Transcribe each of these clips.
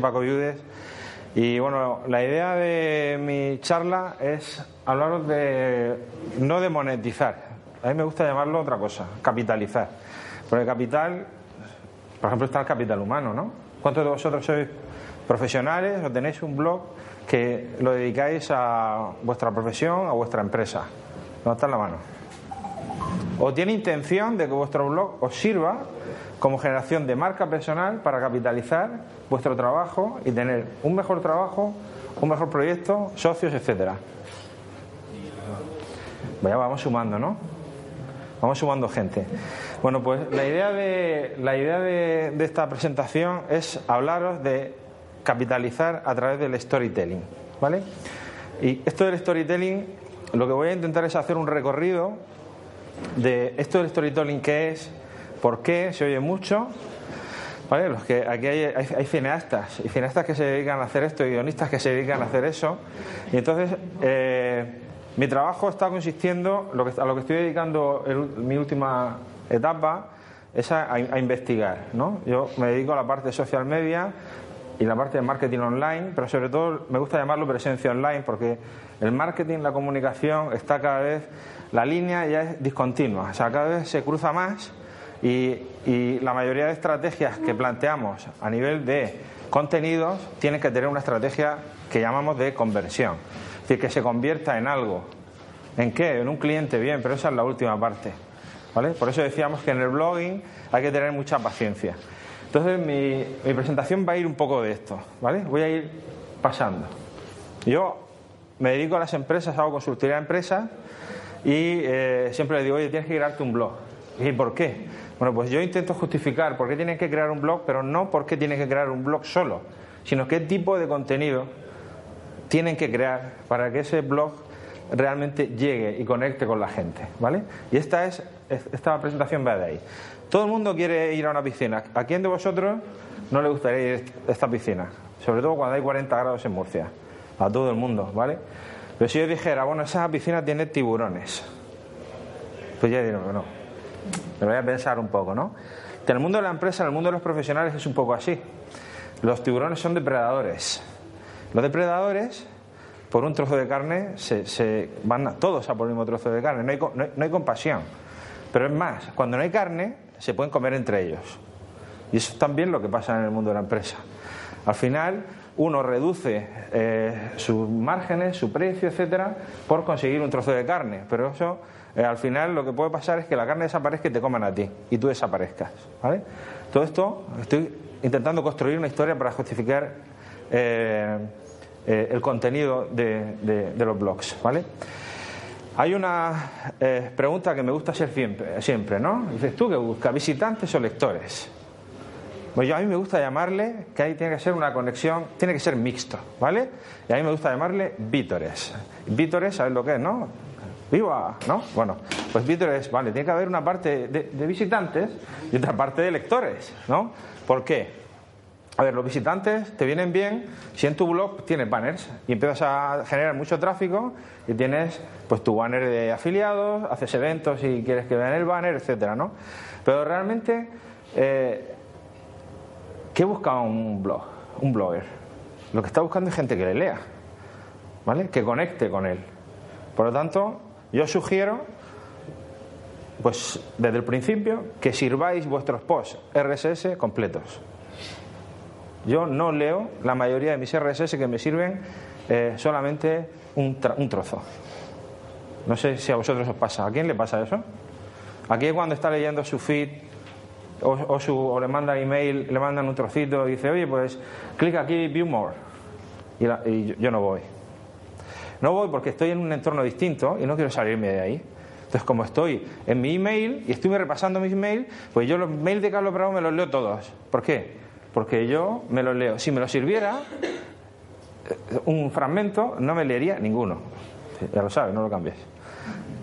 Paco Viudes. Y bueno, la idea de mi charla es hablaros de no de monetizar. A mí me gusta llamarlo otra cosa, capitalizar. Porque capital, por ejemplo, está el capital humano, ¿no? ¿Cuántos de vosotros sois profesionales o tenéis un blog que lo dedicáis a vuestra profesión, a vuestra empresa? está en la mano. ¿O tiene intención de que vuestro blog os sirva como generación de marca personal para capitalizar vuestro trabajo y tener un mejor trabajo, un mejor proyecto, socios, etcétera. Vaya, vamos sumando, ¿no? Vamos sumando gente. Bueno, pues la idea de la idea de, esta presentación es hablaros de capitalizar a través del storytelling, ¿vale? Y esto del storytelling, lo que voy a intentar es hacer un recorrido de esto del storytelling que es, ¿Por qué? Se oye mucho. ¿Vale? Los que, aquí hay, cineastas, y cineastas que se dedican a hacer esto, y guionistas que se dedican a hacer eso. Y entonces, eh, mi trabajo está consistiendo, lo a lo que estoy dedicando en mi última etapa, es a, investigar. ¿no? Yo me dedico a la parte de social media y la parte de marketing online, pero sobre todo me gusta llamarlo presencia online porque el marketing, la comunicación está cada vez, la línea ya es discontinua, o sea, cada vez se cruza más y, la mayoría de estrategias que planteamos a nivel de contenidos tienen que tener una estrategia que llamamos de conversión. Es decir, que se convierta en algo. ¿En qué? En un cliente, bien, pero esa es la última parte. ¿Vale? Por eso decíamos que en el blogging hay que tener mucha paciencia. Entonces mi, presentación va a ir un poco de esto, ¿vale? Voy a ir pasando. Yo me dedico a las empresas, hago consultoría a empresas y eh, siempre le digo, oye, tienes que crearte un blog. ¿Y por qué? Bueno, pues yo intento justificar por qué tienen que crear un blog, pero no por qué tienen que crear un blog solo, sino qué tipo de contenido tienen que crear para que ese blog realmente llegue y conecte con la gente, ¿vale? Y esta es esta presentación va de ahí. Todo el mundo quiere ir a una piscina. ¿A quién de vosotros no le gustaría ir a esta piscina? Sobre todo cuando hay 40 grados en Murcia. A todo el mundo, ¿vale? Pero si yo dijera, bueno, esa piscina tiene tiburones, pues ya digo que no. Me voy a pensar un poco, ¿no? En el mundo de la empresa, en el mundo de los profesionales es un poco así. Los tiburones son depredadores. Los depredadores, por un trozo de carne, se, van todos a por el mismo trozo de carne. No hay, no hay compasión. Pero es más, cuando no hay carne, se pueden comer entre ellos. Y eso es también lo que pasa en el mundo de la empresa. Al final, uno reduce eh, sus márgenes, su precio, etcétera, por conseguir un trozo de carne. Pero eso eh, al final lo que puede pasar es que la carne desaparezca y te coman a ti y tú desaparezcas. ¿vale? Todo esto estoy intentando construir una historia para justificar eh, el contenido de, los blogs. ¿vale? Hay una pregunta que me gusta hacer siempre, siempre, ¿no? Dices tú que buscas visitantes o lectores. Pues yo a mí me gusta llamarle que ahí tiene que ser una conexión, tiene que ser mixto, ¿vale? Y a mí me gusta llamarle vítores. Vítores, ¿sabes lo que es, no? ¡Viva! ¿No? Bueno, pues es, vale, tiene que haber una parte de, visitantes y otra parte de lectores, ¿no? ¿Por qué? A ver, los visitantes te vienen bien si en tu blog tienes banners y empiezas a generar mucho tráfico y tienes pues tu banner de afiliados, haces eventos y quieres que vean el banner, etcétera, ¿no? Pero realmente, eh, ¿qué busca un blog? Un blogger. Lo que está buscando es gente que le lea, ¿vale? Que conecte con él. Por lo tanto, yo sugiero, pues desde el principio, que sirváis vuestros posts RSS completos. Yo no leo la mayoría de mis RSS que me sirven eh, solamente un, trozo. No sé si a vosotros os pasa. ¿A quién le pasa eso? Aquí cuando está leyendo su feed o, su, o le manda email, le mandan un trocito y dice, oye, pues clic aquí, view more. y yo no voy. No voy porque estoy en un entorno distinto y no quiero salirme de ahí. Entonces, como estoy en mi email y estoy repasando mis emails, pues yo los mails de Carlos Bravo me los leo todos. ¿Por qué? Porque yo me los leo. Si me los sirviera eh, un fragmento, no me leería ninguno. Ya lo sabes, no lo cambies.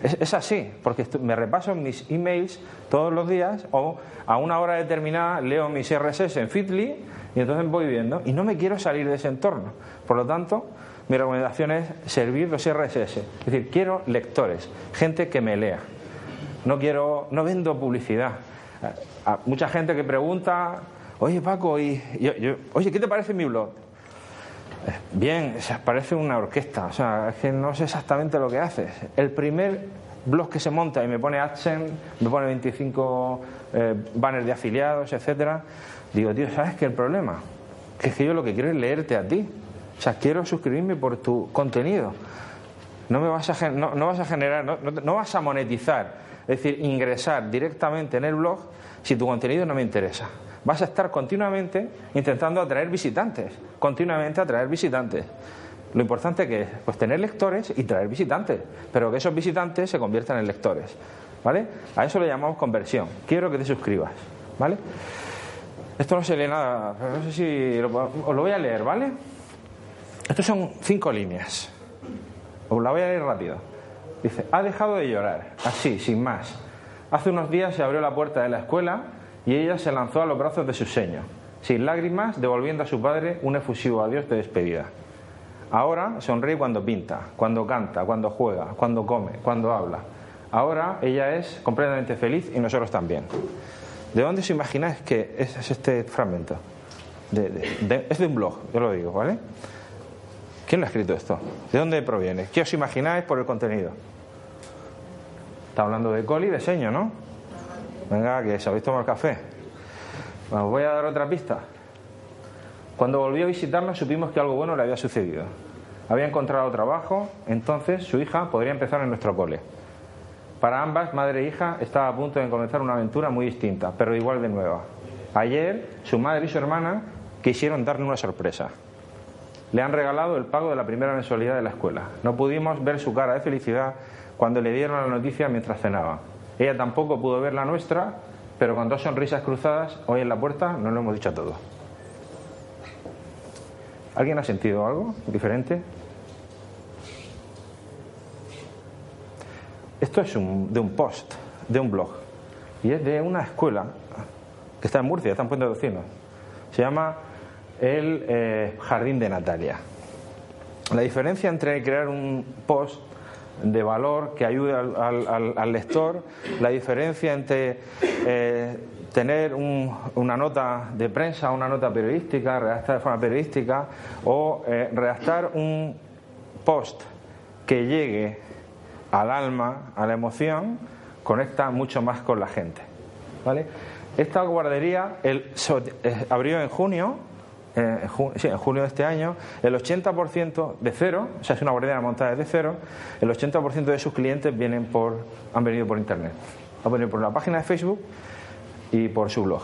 Es, así, porque me repaso mis emails todos los días o a una hora determinada leo mis RSS en Fitly y entonces voy viendo y no me quiero salir de ese entorno. Por lo tanto, mi recomendación es servir los RSS. Es decir, quiero lectores, gente que me lea. No quiero, no vendo publicidad. mucha gente que pregunta oye Paco, y, oye, ¿qué te parece mi blog? Eh, bien, o parece una orquesta, o sea, es que no sé exactamente lo que haces. El primer blog que se monta y me pone AdSense, me pone 25 eh, banners de afiliados, etcétera, digo, tío, ¿sabes qué el problema? Que es que yo lo que quiero es leerte a ti. O sea, quiero suscribirme por tu contenido. No me vas a, no, vas a generar, no, vas a monetizar, es decir, ingresar directamente en el blog si tu contenido no me interesa. Vas a estar continuamente intentando atraer visitantes, continuamente atraer visitantes. Lo importante que es pues tener lectores y traer visitantes, pero que esos visitantes se conviertan en lectores. ¿Vale? A eso le llamamos conversión. Quiero que te suscribas. ¿Vale? Esto no se lee nada, no sé si os lo voy a leer, ¿vale? Estos son cinco líneas. Os la voy a leer rápido. Dice, ha dejado de llorar, así, sin más. Hace unos días se abrió la puerta de la escuela y ella se lanzó a los brazos de su seño, sin lágrimas, devolviendo a su padre un efusivo adiós de despedida. Ahora sonríe cuando pinta, cuando canta, cuando juega, cuando come, cuando habla. Ahora ella es completamente feliz y nosotros también. ¿De dónde os imagináis que es este fragmento? es de un blog, yo lo digo, ¿vale? ¿Quién lo ha escrito esto? ¿De dónde proviene? ¿Qué os imagináis por el contenido? Está hablando de coli y de seño, ¿no? Venga, que sabéis tomar café. Os voy a dar otra pista. Cuando volvió a visitarnos supimos que algo bueno le había sucedido. Había encontrado trabajo, entonces su hija podría empezar en nuestro cole. Para ambas, madre e hija, estaba a punto de comenzar una aventura muy distinta, pero igual de nueva. Ayer, su madre y su hermana quisieron darle una sorpresa. Le han regalado el pago de la primera mensualidad de la escuela. No pudimos ver su cara de felicidad cuando le dieron la noticia mientras cenaba. Ella tampoco pudo ver la nuestra, pero con dos sonrisas cruzadas hoy en la puerta nos lo hemos dicho todo. ¿Alguien ha sentido algo diferente? Esto es de un post, de un blog, y es de una escuela que está en Murcia, está en Puente de. Se llama El eh, Jardín de Natalia. La diferencia entre crear un post de valor que ayude al, lector, la diferencia entre eh, tener una nota de prensa, una nota periodística, redactar de forma periodística, o eh, redactar un post que llegue al alma, a la emoción, conecta mucho más con la gente. ¿vale? Esta guardería el, eh, abrió en junio, eh, en junio de este año, el 80% de cero, o sea, es una guardería montada desde cero, el 80% de sus clientes vienen por, han venido por internet. Han venido por una página de Facebook y por su blog.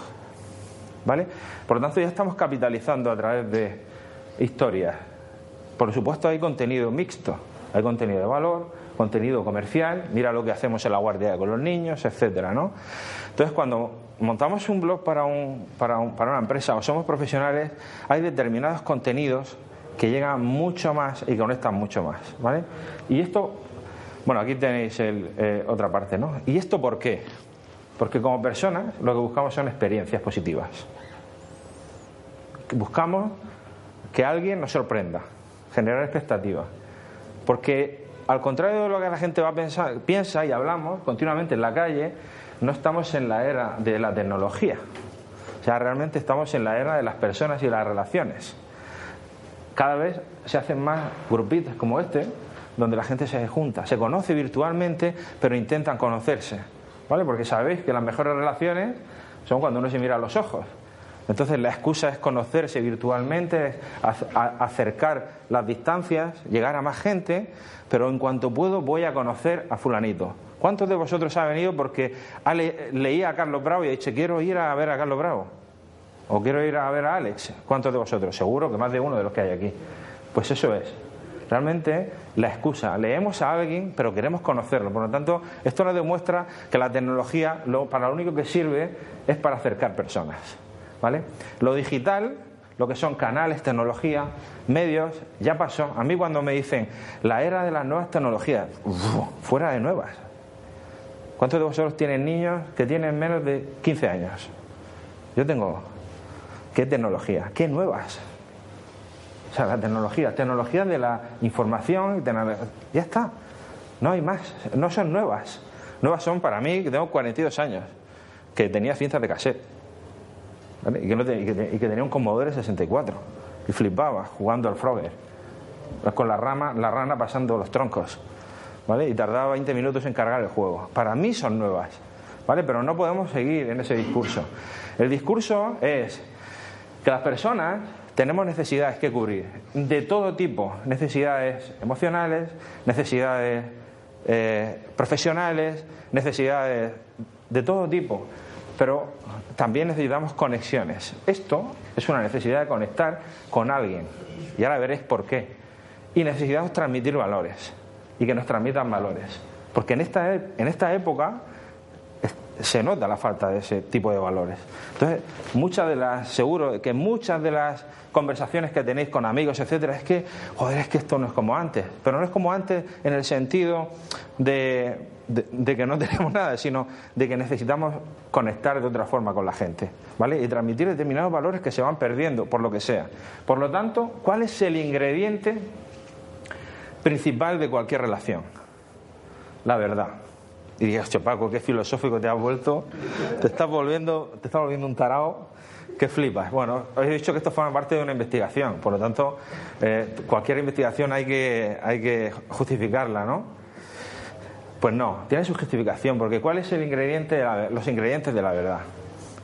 ¿Vale? Por lo tanto, ya estamos capitalizando a través de historias. Por supuesto, hay contenido mixto, hay contenido de valor, contenido comercial, mira lo que hacemos en la guardia con los niños, etcétera, ¿no? Entonces, cuando montamos un blog para, un, para, un, para una empresa o somos profesionales, hay determinados contenidos que llegan mucho más y conectan mucho más, ¿vale? Y esto, bueno, aquí tenéis el, eh, otra parte, ¿no? ¿Y esto por qué? Porque como personas lo que buscamos son experiencias positivas. Buscamos que alguien nos sorprenda, generar expectativas. Porque al contrario de lo que la gente va a piensa y hablamos continuamente en la calle, no estamos en la era de la tecnología. O sea, realmente estamos en la era de las personas y las relaciones. Cada vez se hacen más grupitos como este, donde la gente se junta, se conoce virtualmente, pero intentan conocerse ¿vale? Porque sabéis que las mejores relaciones son cuando uno se mira a los ojos. Entonces la excusa es conocerse virtualmente, acercar las distancias, llegar a más gente, pero en cuanto puedo voy a conocer a fulanito. ¿Cuántos de vosotros ha venido porque leía a Carlos Bravo y ha dicho quiero ir a ver a Carlos Bravo? ¿O quiero ir a ver a Alex? ¿Cuántos de vosotros? Seguro que más de uno de los que hay aquí. Pues eso es. Realmente la excusa. Leemos a alguien, pero queremos conocerlo. Por lo tanto, esto nos demuestra que la tecnología lo, para lo único que sirve es para acercar personas. Lo digital, lo que son canales, tecnología, medios, ya pasó. A mí cuando me dicen la era de las nuevas tecnologías, fuera de nuevas. ¿Cuántos de vosotros tienen niños que tienen menos de 15 años? Yo tengo. ¿Qué tecnología? ¿Qué nuevas? O sea, la tecnología, tecnología de la información, ya está. No hay más, no son nuevas. Nuevas son para mí, que tengo 42 años, que tenía cintas de cassette. Y, que tenía un Commodore 64 y flipaba jugando al Frogger con la rama, la rana pasando los troncos, ¿vale? Y tardaba 20 minutos en cargar el juego. Para mí son nuevas, ¿vale? Pero no podemos seguir en ese discurso. El discurso es que las personas tenemos necesidades que cubrir, de todo tipo, necesidades emocionales, necesidades eh, profesionales, necesidades de todo tipo, pero también necesitamos conexiones. Esto es una necesidad de conectar con alguien, y ahora veréis por qué. Y necesitamos transmitir valores, y que nos transmitan valores, porque en esta, en esta época se nota la falta de ese tipo de valores. Entonces, muchas de las, seguro que muchas de las conversaciones que tenéis con amigos, etcétera, es que, joder, es que esto no es como antes. Pero no es como antes en el sentido de, de, que no tenemos nada, sino de que necesitamos conectar de otra forma con la gente, ¿vale? Y transmitir determinados valores que se van perdiendo, por lo que sea. Por lo tanto, ¿cuál es el ingrediente principal de cualquier relación? La verdad. Y digas, Paco, qué filosófico te has vuelto, te estás volviendo, te estás volviendo un tarao que flipas. Bueno, os he dicho que esto forma parte de una investigación, por lo tanto, eh, cualquier investigación hay que, hay que justificarla, ¿no? Pues no, tiene su justificación, porque ¿cuál es el ingrediente los ingredientes de la verdad?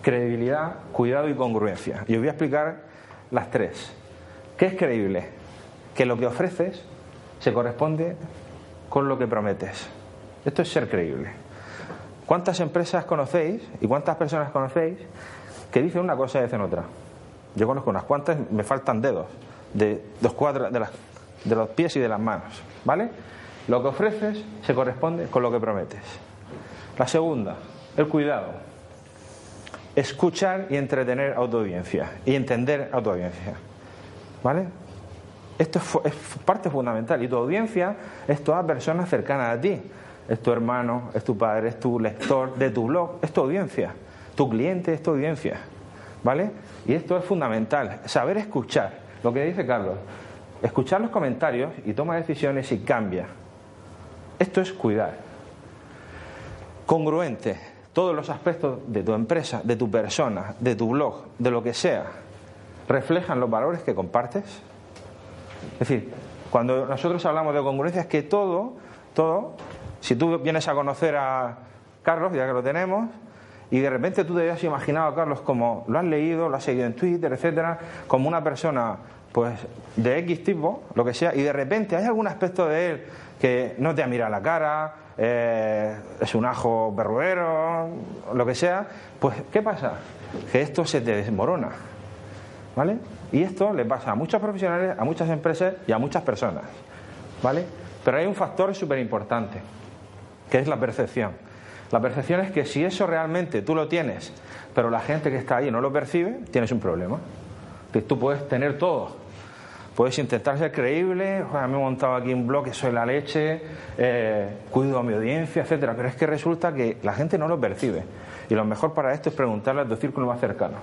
Credibilidad, cuidado y congruencia. Y os voy a explicar las tres. ¿Qué es creíble? Que lo que ofreces se corresponde con lo que prometes. Esto es ser creíble. ¿Cuántas empresas conocéis y cuántas personas conocéis que dicen una cosa y dicen otra? Yo conozco unas cuantas, me faltan dedos de los, cuadros, de, de los pies y de las manos. ¿Vale? Lo que ofreces se corresponde con lo que prometes. La segunda, el cuidado. Escuchar y entretener a tu audiencia y entender a tu audiencia. ¿Vale? Esto es, es parte fundamental y tu audiencia es toda persona cercana a ti es tu hermano, es tu padre, es tu lector de tu blog, es tu audiencia. Tu cliente es tu audiencia. ¿Vale? Y esto es fundamental, saber escuchar, lo que dice Carlos. Escuchar los comentarios y toma decisiones y cambia. Esto es cuidar. Congruente, todos los aspectos de tu empresa, de tu persona, de tu blog, de lo que sea, reflejan los valores que compartes. Es decir, cuando nosotros hablamos de congruencia es que todo, todo si tú vienes a conocer a Carlos, ya que lo tenemos, y de repente tú te habías imaginado a Carlos como lo has leído, lo has seguido en Twitter, etcétera, como una persona pues de X tipo, lo que sea, y de repente hay algún aspecto de él que no te ha mirado la cara, eh, es un ajo berruero, lo que sea, pues ¿qué pasa? Que esto se te desmorona, ¿vale? Y esto le pasa a muchos profesionales, a muchas empresas y a muchas personas, ¿vale? Pero hay un factor súper importante que es la percepción. La percepción es que si eso realmente tú lo tienes, pero la gente que está ahí no lo percibe, tienes un problema. Que tú puedes tener todo. Puedes intentar ser creíble, me he montado aquí un blog que soy la leche, eh, cuido a mi audiencia, etcétera, pero es que resulta que la gente no lo percibe. Y lo mejor para esto es preguntarle a tu círculo más cercano.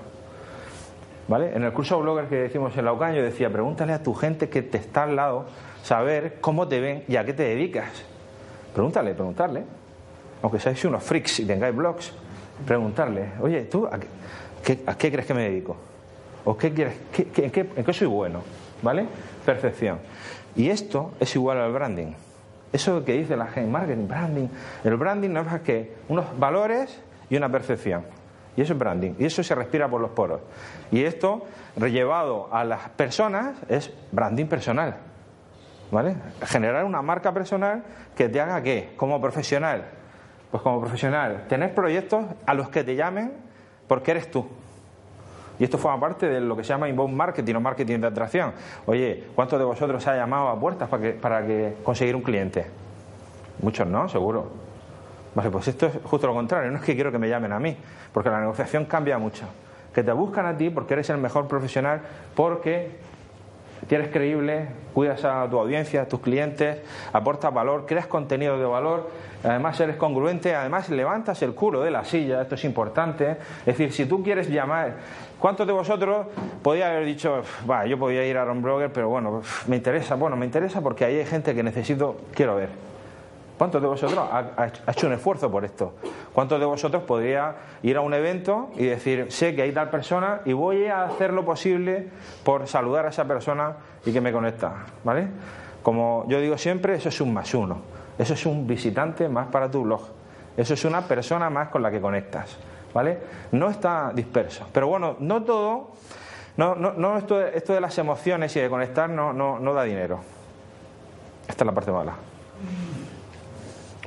¿Vale? En el curso blogger que decimos en la UCAN, yo decía, pregúntale a tu gente que te está al lado, saber cómo te ven y a qué te dedicas. Pregúntale, preguntarle. Aunque seáis unos freaks y tengáis blogs, preguntarle, oye, ¿tú a qué, crees que me dedico? ¿O qué quieres, en, qué, soy bueno? ¿Vale? Perfección. Y esto es igual al branding. Eso que dice la gente, marketing, branding. El branding no es más que unos valores y una percepción. Y eso es branding. Y eso se respira por los poros. Y esto, rellevado a las personas, es branding personal. ¿Vale? Generar una marca personal que te haga qué, como profesional. Pues como profesional, tener proyectos a los que te llamen porque eres tú. Y esto forma parte de lo que se llama inbound marketing o marketing de atracción. Oye, ¿cuántos de vosotros se ha llamado a puertas para que, para que conseguir un cliente? Muchos no, seguro. Pues esto es justo lo contrario. No es que quiero que me llamen a mí, porque la negociación cambia mucho. Que te buscan a ti porque eres el mejor profesional, porque eres creíble, cuidas a tu audiencia, a tus clientes, aportas valor, creas contenido de valor, además eres congruente, además levantas el culo de la silla, esto es importante. Es decir, si tú quieres llamar, ¿cuántos de vosotros podía haber dicho, va, yo podía ir a un blogger, pero bueno, me interesa, bueno, me interesa porque ahí hay gente que necesito, quiero ver. ¿Cuántos de vosotros ha, hecho un esfuerzo por esto? ¿Cuántos de vosotros podría ir a un evento y decir, sé que hay tal persona y voy a hacer lo posible por saludar a esa persona y que me conecta? ¿Vale? Como yo digo siempre, eso es un más uno. Eso es un visitante más para tu blog. Eso es una persona más con la que conectas. ¿Vale? No está disperso. Pero bueno, no todo. No, no, no esto, de las emociones y de conectar no da dinero. Esta es la parte mala.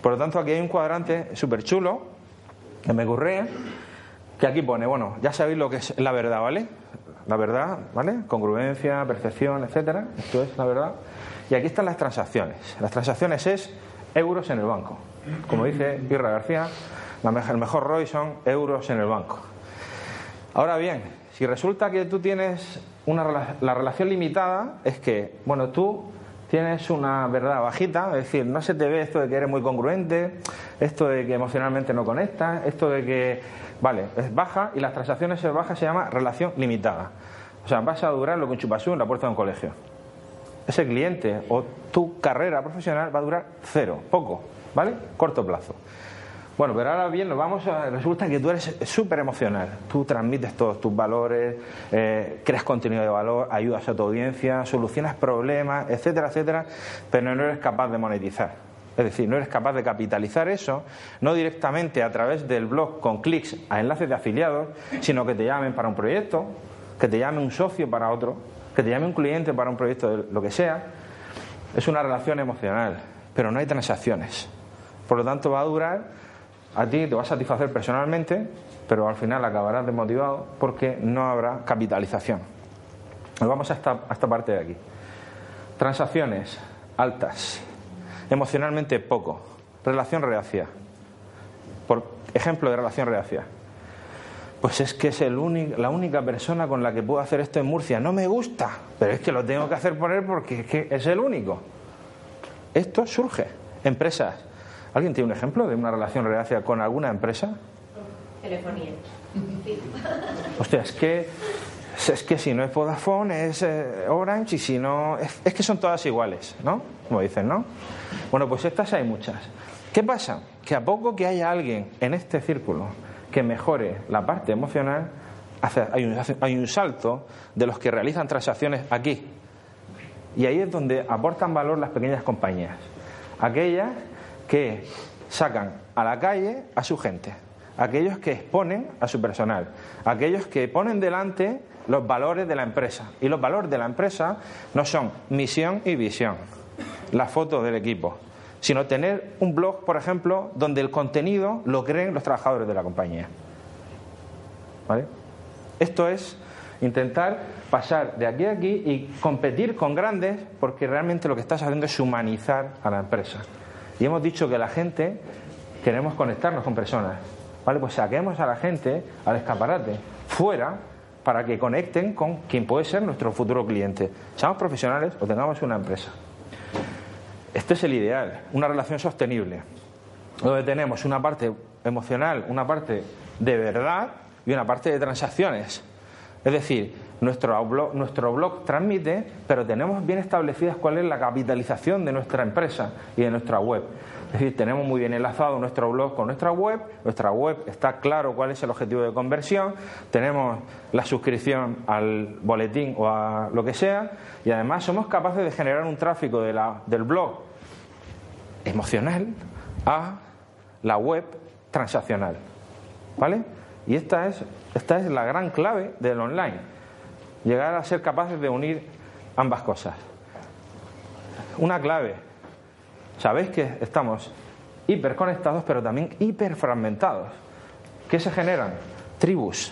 Por lo tanto, aquí hay un cuadrante súper chulo que me ocurre, que aquí pone, bueno, ya sabéis lo que es la verdad, ¿vale? La verdad, ¿vale? Congruencia, percepción, etcétera. Esto es la verdad. Y aquí están las transacciones. Las transacciones es euros en el banco. Como dice Irra García, el mejor ROI son euros en el banco. Ahora bien, si resulta que tú tienes una, la relación limitada, es que, bueno, tú tienes una verdad bajita, es decir, no se te ve esto de que eres muy congruente, esto de que emocionalmente no conectas, esto de que, vale, es baja y las transacciones es baja se llama relación limitada. O sea, vas a durar lo que un chupasú en la puerta de un colegio. Ese cliente o tu carrera profesional va a durar cero, poco, ¿vale? Corto plazo. Bueno, pero ahora bien, nos vamos a, resulta que tú eres súper emocional. Tú transmites todos tus valores, eh, creas contenido de valor, ayudas a tu audiencia, solucionas problemas, etcétera, etcétera, pero no eres capaz de monetizar. Es decir, no eres capaz de capitalizar eso, no directamente a través del blog con clics a enlaces de afiliados, sino que te llamen para un proyecto, que te llame un socio para otro, que te llame un cliente para un proyecto de lo que sea. Es una relación emocional, pero no hay transacciones. Por lo tanto, va a durar a ti te va a satisfacer personalmente, pero al final acabarás desmotivado porque no habrá capitalización. vamos a esta, a esta parte de aquí. Transacciones altas, emocionalmente poco, relación reacia. Por ejemplo de relación reacia. Pues es que es el la única persona con la que puedo hacer esto en Murcia. No me gusta, pero es que lo tengo que hacer por él porque es que es el único. Esto surge. Empresas ¿Alguien tiene un ejemplo de una relación reacia con alguna empresa? Telefonía. Hostia, es que, es que si no es Vodafone es eh, Orange y si no... Es, que son todas iguales, ¿no? Como dicen, ¿no? Bueno, pues estas hay muchas. ¿Qué pasa? Que a poco que haya alguien en este círculo que mejore la parte emocional, hay, un, hay un salto de los que realizan transacciones aquí. Y ahí es donde aportan valor las pequeñas compañías. Aquellas que sacan a la calle a su gente, aquellos que exponen a su personal, aquellos que ponen delante los valores de la empresa. Y los valores de la empresa no son misión y visión, la foto del equipo, sino tener un blog, por ejemplo, donde el contenido lo creen los trabajadores de la compañía. ¿Vale? Esto es intentar pasar de aquí a aquí y competir con grandes porque realmente lo que estás haciendo es humanizar a la empresa. Y hemos dicho que la gente queremos conectarnos con personas. ¿Vale? Pues saquemos a la gente al escaparate, fuera, para que conecten con quien puede ser nuestro futuro cliente. Seamos profesionales o tengamos una empresa. Este es el ideal, una relación sostenible, donde tenemos una parte emocional, una parte de verdad y una parte de transacciones. Es decir, nuestro blog, nuestro blog transmite, pero tenemos bien establecidas cuál es la capitalización de nuestra empresa y de nuestra web. Es decir, tenemos muy bien enlazado nuestro blog con nuestra web, nuestra web está claro cuál es el objetivo de conversión, tenemos la suscripción al boletín o a lo que sea, y además somos capaces de generar un tráfico de la, del blog emocional a la web transaccional. ¿Vale? Y esta es, esta es la gran clave del online. Llegar a ser capaces de unir ambas cosas. Una clave. Sabéis que estamos hiperconectados, pero también hiperfragmentados. ¿Qué se generan? Tribus.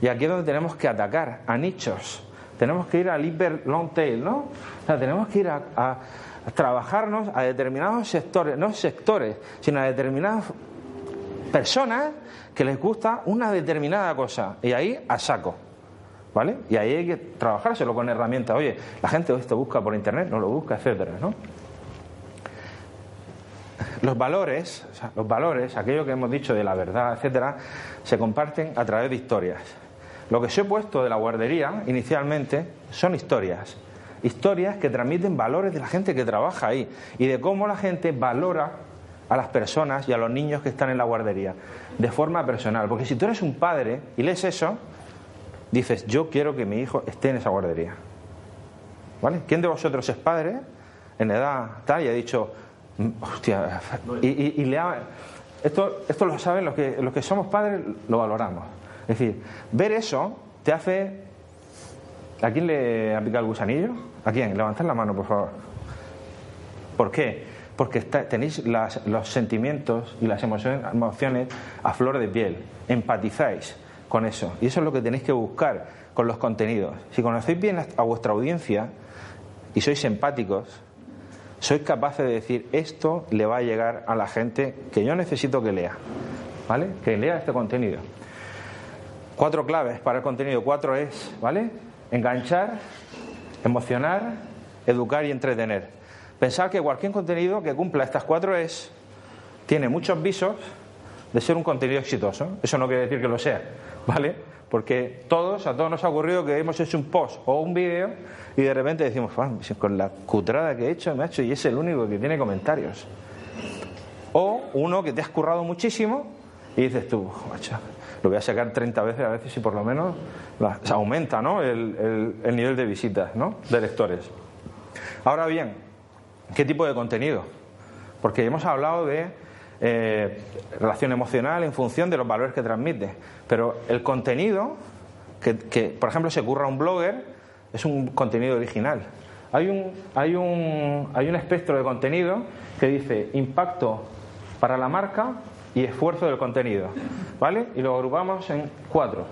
Y aquí es donde tenemos que atacar a nichos. Tenemos que ir al hiper long tail, ¿no? O sea, tenemos que ir a, a trabajarnos a determinados sectores, no sectores, sino a determinadas personas que les gusta una determinada cosa y ahí a saco. ¿Vale? Y ahí hay que trabajárselo con herramientas. Oye, la gente esto busca por internet, no lo busca, etcétera, ¿no? Los valores, los valores, aquello que hemos dicho de la verdad, etcétera, se comparten a través de historias. Lo que se he puesto de la guardería inicialmente son historias. Historias que transmiten valores de la gente que trabaja ahí y de cómo la gente valora a las personas y a los niños que están en la guardería, de forma personal. Porque si tú eres un padre y lees eso, dices, yo quiero que mi hijo esté en esa guardería. ¿Vale? ¿Quién de vosotros es padre en edad tal y ha dicho, hostia, y, le ha, esto, esto lo saben los que, los que somos padres, lo valoramos. Es decir, ver eso te hace... ¿A quién le ha picado el gusanillo? ¿A quién? Levantad la mano, por favor. ¿Por qué? Porque tenéis los sentimientos y las emociones a flor de piel. Empatizáis con eso. Y eso es lo que tenéis que buscar con los contenidos. Si conocéis bien a vuestra audiencia y sois empáticos, sois capaces de decir esto le va a llegar a la gente que yo necesito que lea. ¿Vale? Que lea este contenido. Cuatro claves para el contenido. Cuatro es, ¿vale? Enganchar, emocionar, educar y entretener. Pensar que cualquier contenido que cumpla estas cuatro es, tiene muchos visos de ser un contenido exitoso. Eso no quiere decir que lo sea, ¿vale? Porque todos, a todos nos ha ocurrido que hemos hecho un post o un vídeo y de repente decimos, con la cutrada que he hecho, me ha hecho y es el único que tiene comentarios. O uno que te has currado muchísimo y dices tú, macho, lo voy a sacar 30 veces a veces y por lo menos se aumenta ¿no? el, el, nivel de visitas ¿no? de lectores. Ahora bien, ¿qué tipo de contenido? Porque hemos hablado de eh, relación emocional en función de los valores que transmite. Pero el contenido, que, por ejemplo se curra un blogger, es un contenido original. Hay un, hay, un, hay un espectro de contenido que dice impacto para la marca y esfuerzo del contenido. ¿Vale? Y lo agrupamos en cuatro.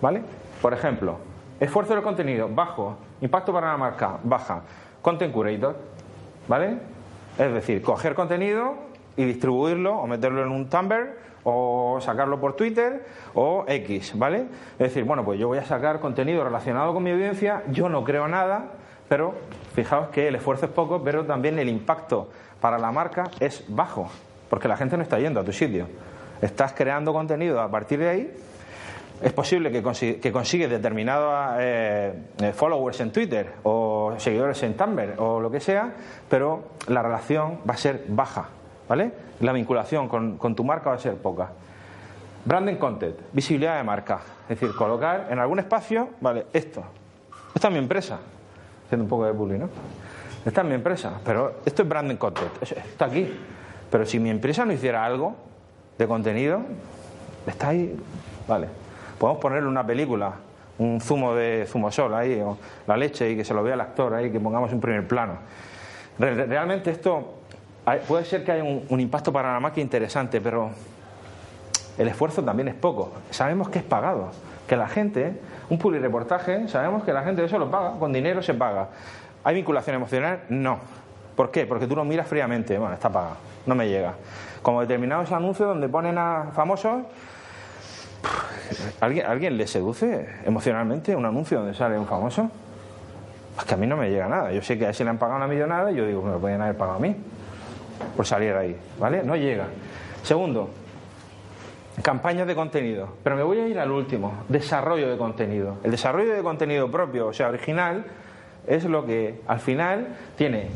¿Vale? Por ejemplo, esfuerzo del contenido, bajo. Impacto para la marca, baja. Content curator. ¿Vale? Es decir, coger contenido y distribuirlo o meterlo en un Tumblr o sacarlo por Twitter o X, ¿vale? Es decir, bueno, pues yo voy a sacar contenido relacionado con mi audiencia, yo no creo nada, pero fijaos que el esfuerzo es poco, pero también el impacto para la marca es bajo, porque la gente no está yendo a tu sitio. Estás creando contenido a partir de ahí. Es posible que, consigues determinados eh, eh, followers en Twitter o seguidores en Tumblr o lo que sea, pero la relación va a ser baja. ¿Vale? La vinculación con, tu marca va a ser poca. Branding content, visibilidad de marca. Es decir, colocar en algún espacio, vale, esto. Esta es mi empresa. Haciendo un poco de bullying, ¿no? Esta es mi empresa, pero esto es branding content. Está aquí. Pero si mi empresa no hiciera algo de contenido, está ahí. Vale. Podemos ponerle una película, un zumo de zumosol ahí, o la leche y que se lo vea el actor ahí, que pongamos un primer plano. Realmente esto puede ser que haya un, impacto para la máquina interesante, pero el esfuerzo también es poco. Sabemos que es pagado, que la gente, un reportaje, sabemos que la gente eso lo paga, con dinero se paga. ¿Hay vinculación emocional? No. ¿Por qué? Porque tú lo miras fríamente, bueno, está pagado, no me llega. Como determinados anuncios donde ponen a famosos, ¿alguien, ¿alguien le seduce emocionalmente un anuncio donde sale un famoso? Es que a mí no me llega nada. Yo sé que a ese le han pagado una millonada y yo digo, me lo podían haber pagado a mí por salir ahí, ¿vale? No llega. Segundo, campañas de contenido. Pero me voy a ir al último, desarrollo de contenido. El desarrollo de contenido propio, o sea, original, es lo que al final tiene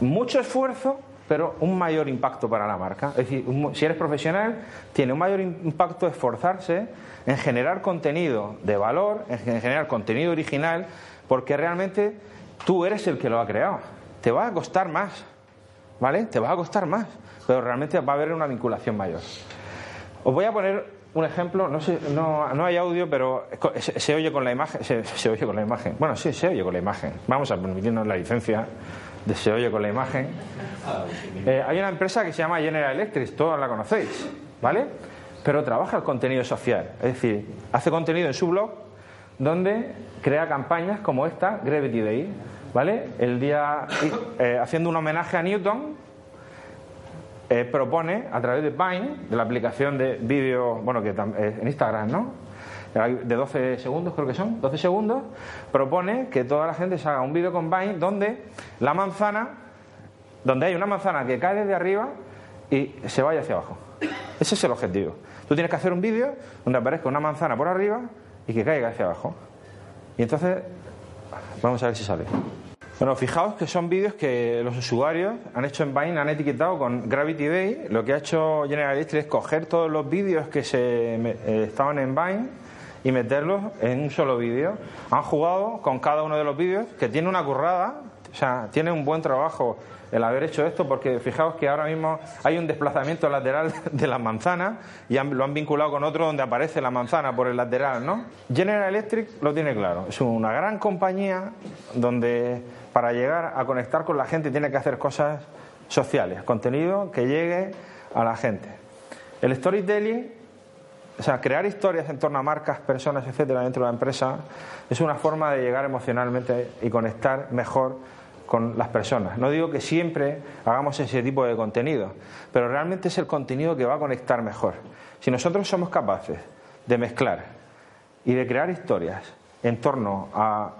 mucho esfuerzo, pero un mayor impacto para la marca. Es decir, si eres profesional, tiene un mayor impacto esforzarse en generar contenido de valor, en generar contenido original, porque realmente tú eres el que lo ha creado. Te va a costar más, ¿vale? Te va a costar más, pero realmente va a haber una vinculación mayor. Os voy a poner un ejemplo, no, sé, no, hay audio, pero se, oye con la imagen, se, oye con la imagen. Bueno, sí, se oye con la imagen. Vamos a permitirnos la licencia de se oye con la imagen. Eh, hay una empresa que se llama General Electric, todos la conocéis, ¿vale? Pero trabaja el contenido social, es decir, hace contenido en su blog donde crea campañas como esta, Gravity Day, ¿vale? El día, eh, haciendo un homenaje a Newton, eh, propone a través de Vine, de la aplicación de vídeo, bueno, que eh, en Instagram, ¿no? De 12 segundos, creo que son, 12 segundos, propone que toda la gente se haga un vídeo con Vine donde la manzana, donde hay una manzana que cae desde arriba y se vaya hacia abajo. Ese es el objetivo. Tú tienes que hacer un vídeo donde aparezca una manzana por arriba y que caiga hacia abajo. Y entonces, vamos a ver si sale. Bueno, fijaos que son vídeos que los usuarios han hecho en Vine, han etiquetado con Gravity Day. Lo que ha hecho General Electric es coger todos los vídeos que se eh, estaban en Vine y meterlos en un solo vídeo. Han jugado con cada uno de los vídeos, que tiene una currada, o sea, tiene un buen trabajo el haber hecho esto, porque fijaos que ahora mismo hay un desplazamiento lateral de la manzana y lo han vinculado con otro donde aparece la manzana por el lateral, ¿no? General Electric lo tiene claro, es una gran compañía donde para llegar a conectar con la gente tiene que hacer cosas sociales, contenido que llegue a la gente. El storytelling, o sea, crear historias en torno a marcas, personas, etcétera, dentro de la empresa, es una forma de llegar emocionalmente y conectar mejor con las personas. No digo que siempre hagamos ese tipo de contenido, pero realmente es el contenido que va a conectar mejor. Si nosotros somos capaces de mezclar y de crear historias en torno a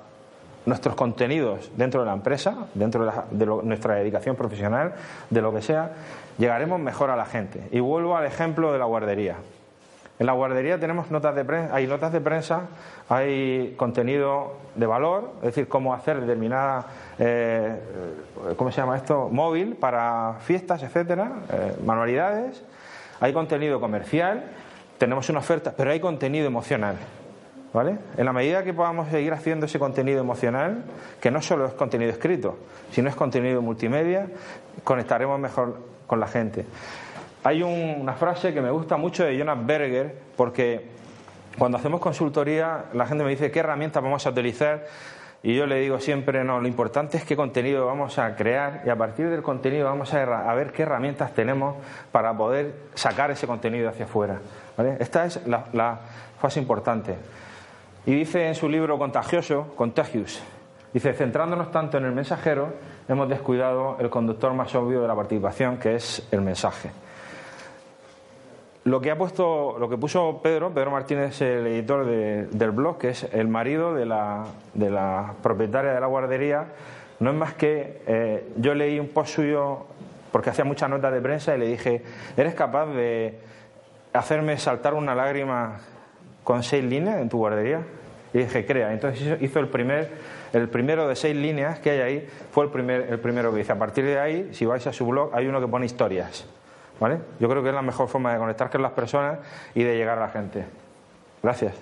nuestros contenidos dentro de la empresa, dentro de, nuestra dedicación profesional, de lo que sea, llegaremos mejor a la gente. Y vuelvo al ejemplo de la guardería. En la guardería tenemos notas de prensa, hay notas de prensa, hay contenido de valor, es decir, cómo hacer determinada, eh, ¿cómo se llama esto? Móvil para fiestas, etcétera, eh, manualidades. Hay contenido comercial, tenemos una oferta, pero hay contenido emocional. ¿Vale? En la medida que podamos seguir haciendo ese contenido emocional, que no solo es contenido escrito, sino es contenido multimedia, conectaremos mejor con la gente. Hay una frase que me gusta mucho de Jonas Berger, porque cuando hacemos consultoría, la gente me dice qué herramientas vamos a utilizar. Y yo le digo siempre, no, lo importante es qué contenido vamos a crear y a partir del contenido vamos a, ver qué herramientas tenemos para poder sacar ese contenido hacia afuera. Esta es la, fase importante. Y dice en su libro Contagioso, Contagious, dice, centrándonos tanto en el mensajero, hemos descuidado el conductor más obvio de la participación, que es el mensaje. Lo que ha puesto, lo que puso Pedro, Pedro Martínez, el editor del blog, que es el marido de la, de la, propietaria de la guardería, no es más que eh, yo leí un post suyo porque hacía muchas notas de prensa y le dije, ¿eres capaz de hacerme saltar una lágrima con seis líneas en tu guardería? Y dije, crea. Entonces hizo el primer, el primero de seis líneas que hay ahí, fue el, primer, el primero que dice. A partir de ahí, si vais a su blog, hay uno que pone historias. ¿Vale? Yo creo que es la mejor forma de conectar con las personas y de llegar a la gente. Gracias.